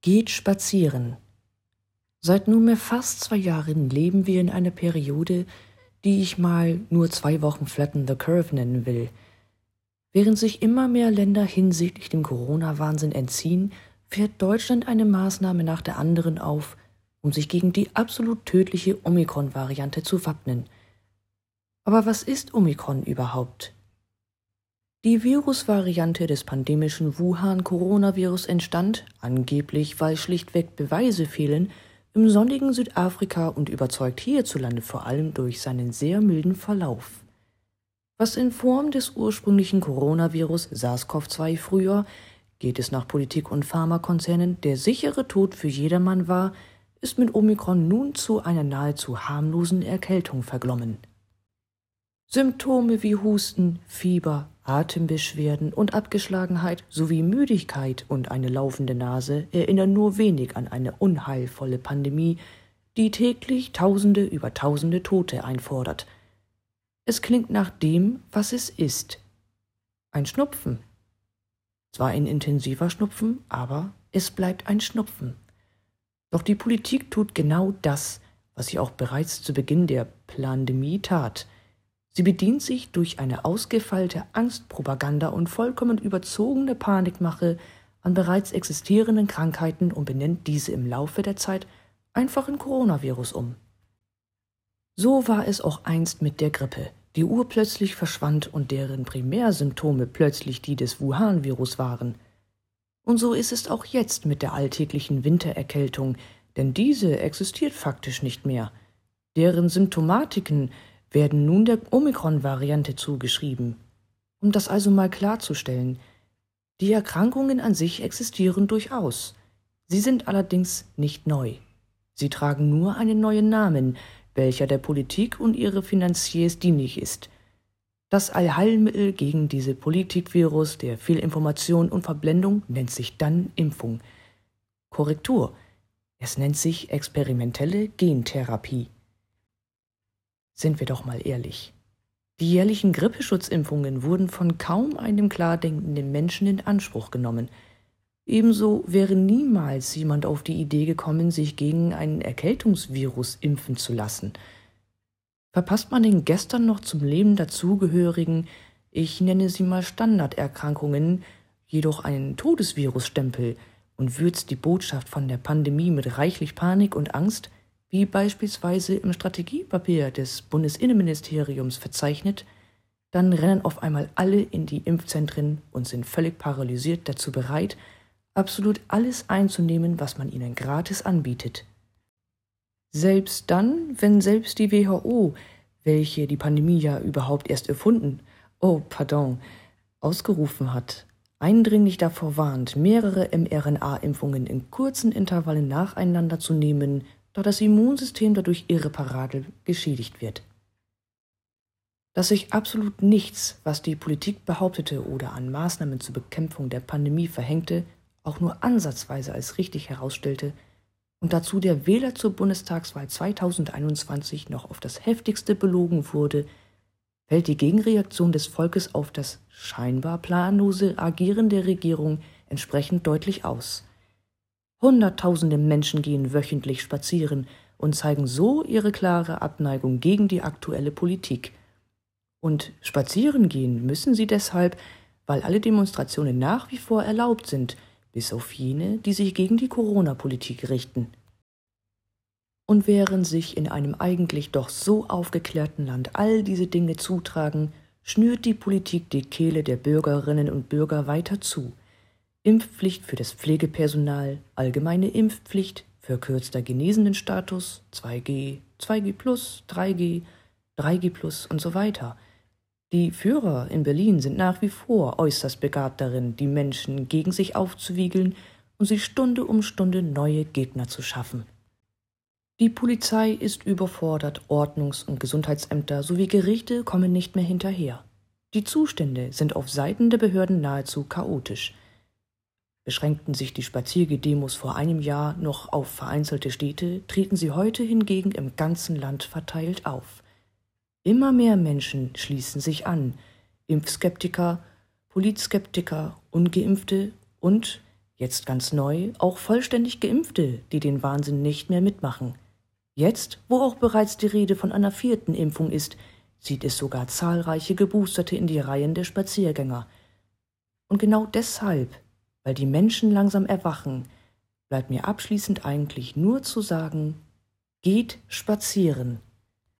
Geht spazieren. Seit nunmehr fast zwei Jahren leben wir in einer Periode, die ich mal nur zwei Wochen Flatten the Curve nennen will. Während sich immer mehr Länder hinsichtlich dem Corona-Wahnsinn entziehen, fährt Deutschland eine Maßnahme nach der anderen auf, um sich gegen die absolut tödliche Omikron-Variante zu wappnen. Aber was ist Omikron überhaupt? Die Virusvariante des pandemischen Wuhan-Coronavirus entstand, angeblich weil schlichtweg Beweise fehlen, im sonnigen Südafrika und überzeugt hierzulande vor allem durch seinen sehr milden Verlauf. Was in Form des ursprünglichen Coronavirus SARS-CoV-2 früher, geht es nach Politik und Pharmakonzernen, der sichere Tod für jedermann war, ist mit Omikron nun zu einer nahezu harmlosen Erkältung verglommen. Symptome wie Husten, Fieber, Atembeschwerden und Abgeschlagenheit sowie Müdigkeit und eine laufende Nase erinnern nur wenig an eine unheilvolle Pandemie, die täglich Tausende über Tausende Tote einfordert. Es klingt nach dem, was es ist. Ein Schnupfen. Zwar ein intensiver Schnupfen, aber es bleibt ein Schnupfen. Doch die Politik tut genau das, was sie auch bereits zu Beginn der Plandemie tat – Sie bedient sich durch eine ausgefeilte Angstpropaganda und vollkommen überzogene Panikmache an bereits existierenden Krankheiten und benennt diese im Laufe der Zeit einfach in Coronavirus um. So war es auch einst mit der Grippe, die urplötzlich verschwand und deren Primärsymptome plötzlich die des Wuhan-Virus waren. Und so ist es auch jetzt mit der alltäglichen Wintererkältung, denn diese existiert faktisch nicht mehr. Deren Symptomatiken werden nun der Omikron-Variante zugeschrieben. Um das also mal klarzustellen, die Erkrankungen an sich existieren durchaus. Sie sind allerdings nicht neu. Sie tragen nur einen neuen Namen, welcher der Politik und ihre Finanziers dienlich ist. Das Allheilmittel gegen diese Politikvirus der Fehlinformation und Verblendung nennt sich dann Impfung. Korrektur. Es nennt sich experimentelle Gentherapie. Sind wir doch mal ehrlich. Die jährlichen Grippeschutzimpfungen wurden von kaum einem klar denkenden Menschen in Anspruch genommen. Ebenso wäre niemals jemand auf die Idee gekommen, sich gegen einen Erkältungsvirus impfen zu lassen. Verpasst man den gestern noch zum Leben dazugehörigen, ich nenne sie mal Standarderkrankungen, jedoch einen Todesvirusstempel und würzt die Botschaft von der Pandemie mit reichlich Panik und Angst, wie beispielsweise im Strategiepapier des Bundesinnenministeriums verzeichnet, dann rennen auf einmal alle in die Impfzentren und sind völlig paralysiert dazu bereit, absolut alles einzunehmen, was man ihnen gratis anbietet. Selbst dann, wenn selbst die WHO, welche die Pandemie ja überhaupt erst erfunden, oh pardon, ausgerufen hat, eindringlich davor warnt, mehrere mRNA-Impfungen in kurzen Intervallen nacheinander zu nehmen, da das Immunsystem dadurch irreparabel geschädigt wird. Dass sich absolut nichts, was die Politik behauptete oder an Maßnahmen zur Bekämpfung der Pandemie verhängte, auch nur ansatzweise als richtig herausstellte und dazu der Wähler zur Bundestagswahl 2021 noch auf das heftigste belogen wurde, fällt die Gegenreaktion des Volkes auf das scheinbar planlose Agieren der Regierung entsprechend deutlich aus. Hunderttausende Menschen gehen wöchentlich spazieren und zeigen so ihre klare Abneigung gegen die aktuelle Politik. Und spazieren gehen müssen sie deshalb, weil alle Demonstrationen nach wie vor erlaubt sind, bis auf jene, die sich gegen die Corona-Politik richten. Und während sich in einem eigentlich doch so aufgeklärten Land all diese Dinge zutragen, schnürt die Politik die Kehle der Bürgerinnen und Bürger weiter zu – Impfpflicht für das Pflegepersonal, allgemeine Impfpflicht, verkürzter Genesenenstatus, 2G, 2G+, 3G, 3G+, und so weiter. Die Führer in Berlin sind nach wie vor äußerst begabt darin, die Menschen gegen sich aufzuwiegeln und sich Stunde um Stunde neue Gegner zu schaffen. Die Polizei ist überfordert, Ordnungs- und Gesundheitsämter sowie Gerichte kommen nicht mehr hinterher. Die Zustände sind auf Seiten der Behörden nahezu chaotisch – Beschränkten sich die Spaziergedemos vor einem Jahr noch auf vereinzelte Städte, treten sie heute hingegen im ganzen Land verteilt auf. Immer mehr Menschen schließen sich an, Impfskeptiker, Politskeptiker, ungeimpfte und, jetzt ganz neu, auch vollständig geimpfte, die den Wahnsinn nicht mehr mitmachen. Jetzt, wo auch bereits die Rede von einer vierten Impfung ist, sieht es sogar zahlreiche Geboosterte in die Reihen der Spaziergänger. Und genau deshalb weil die Menschen langsam erwachen, bleibt mir abschließend eigentlich nur zu sagen, geht spazieren.